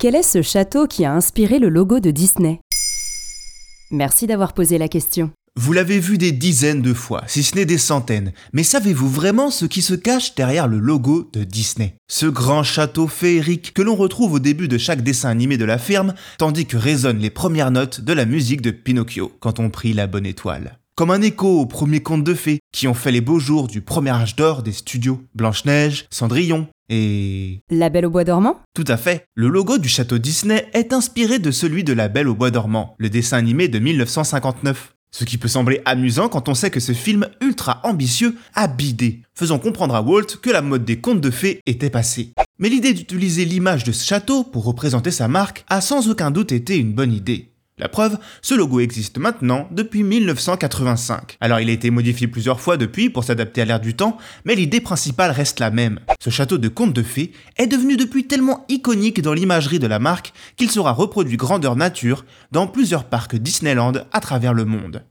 Quel est ce château qui a inspiré le logo de Disney? Merci d'avoir posé la question. Vous l'avez vu des dizaines de fois, si ce n'est des centaines, mais savez-vous vraiment ce qui se cache derrière le logo de Disney? Ce grand château féerique que l'on retrouve au début de chaque dessin animé de la firme, tandis que résonnent les premières notes de la musique de Pinocchio quand on prie la bonne étoile. Comme un écho aux premiers contes de fées qui ont fait les beaux jours du premier âge d'or des studios Blanche-Neige, Cendrillon, et... La Belle au Bois dormant? Tout à fait. Le logo du château Disney est inspiré de celui de La Belle au Bois dormant, le dessin animé de 1959. Ce qui peut sembler amusant quand on sait que ce film ultra ambitieux a bidé, faisant comprendre à Walt que la mode des contes de fées était passée. Mais l'idée d'utiliser l'image de ce château pour représenter sa marque a sans aucun doute été une bonne idée. La preuve, ce logo existe maintenant depuis 1985. Alors il a été modifié plusieurs fois depuis pour s'adapter à l'ère du temps, mais l'idée principale reste la même. Ce château de conte de fées est devenu depuis tellement iconique dans l'imagerie de la marque qu'il sera reproduit grandeur nature dans plusieurs parcs Disneyland à travers le monde.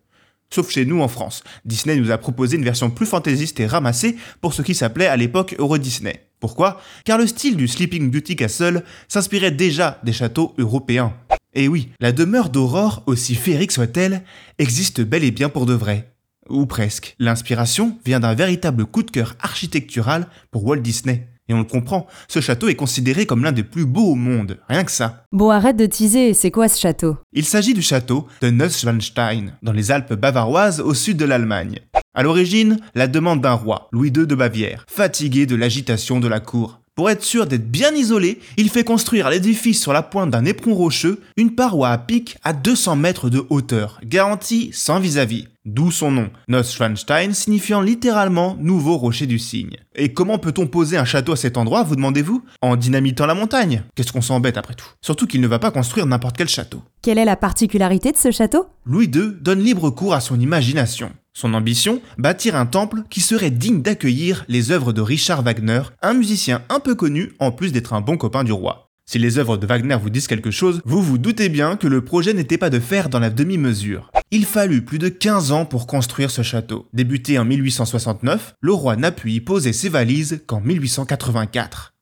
Sauf chez nous en France. Disney nous a proposé une version plus fantaisiste et ramassée pour ce qui s'appelait à l'époque Euro Disney. Pourquoi? Car le style du Sleeping Beauty Castle s'inspirait déjà des châteaux européens. Et oui, la demeure d'Aurore, aussi féerique soit-elle, existe bel et bien pour de vrai. Ou presque. L'inspiration vient d'un véritable coup de cœur architectural pour Walt Disney. Et on le comprend, ce château est considéré comme l'un des plus beaux au monde, rien que ça. Bon, arrête de teaser, c'est quoi ce château? Il s'agit du château de Neuschwanstein, dans les Alpes bavaroises au sud de l'Allemagne. À l'origine, la demande d'un roi, Louis II de Bavière, fatigué de l'agitation de la cour. Pour être sûr d'être bien isolé, il fait construire à l'édifice sur la pointe d'un éperon rocheux une paroi à pic à 200 mètres de hauteur, garantie sans vis-à-vis. D'où son nom, Neuschwanstein signifiant littéralement nouveau rocher du cygne. Et comment peut-on poser un château à cet endroit, vous demandez-vous? En dynamitant la montagne Qu'est-ce qu'on s'embête après tout? Surtout qu'il ne va pas construire n'importe quel château. Quelle est la particularité de ce château? Louis II donne libre cours à son imagination. Son ambition Bâtir un temple qui serait digne d'accueillir les œuvres de Richard Wagner, un musicien un peu connu en plus d'être un bon copain du roi. Si les œuvres de Wagner vous disent quelque chose, vous vous doutez bien que le projet n'était pas de faire dans la demi-mesure. Il fallut plus de 15 ans pour construire ce château. Débuté en 1869, le roi n'a pu y poser ses valises qu'en 1884.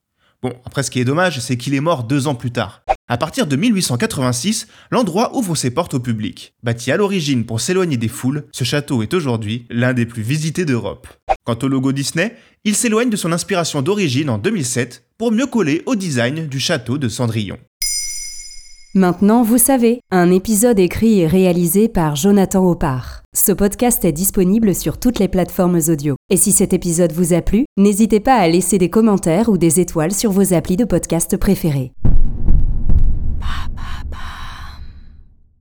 Bon, après ce qui est dommage, c'est qu'il est mort deux ans plus tard. À partir de 1886, l'endroit ouvre ses portes au public. Bâti à l'origine pour s'éloigner des foules, ce château est aujourd'hui l'un des plus visités d'Europe. Quant au logo Disney, il s'éloigne de son inspiration d'origine en 2007 pour mieux coller au design du château de Cendrillon. Maintenant, vous savez, un épisode écrit et réalisé par Jonathan Oppard. Ce podcast est disponible sur toutes les plateformes audio. Et si cet épisode vous a plu, n'hésitez pas à laisser des commentaires ou des étoiles sur vos applis de podcast préférés. 啪啪啪